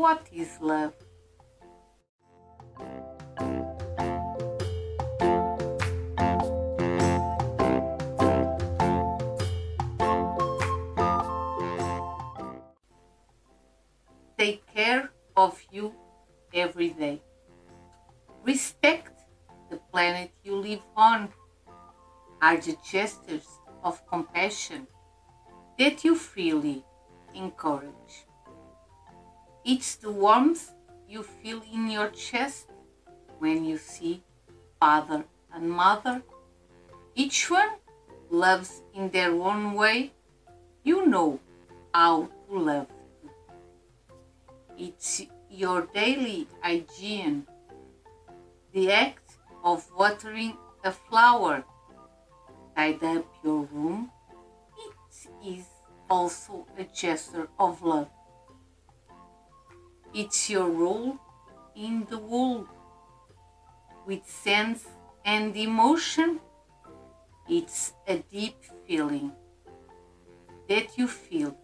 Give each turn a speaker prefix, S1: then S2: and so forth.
S1: What is love? Take care of you every day. Respect the planet you live on. Are the gestures of compassion that you freely encourage. It's the warmth you feel in your chest when you see father and mother. Each one loves in their own way. You know how to love. It's your daily hygiene, the act of watering a flower, tidy up your room. It is also a gesture of love. It's your role in the world with sense and emotion. It's a deep feeling that you feel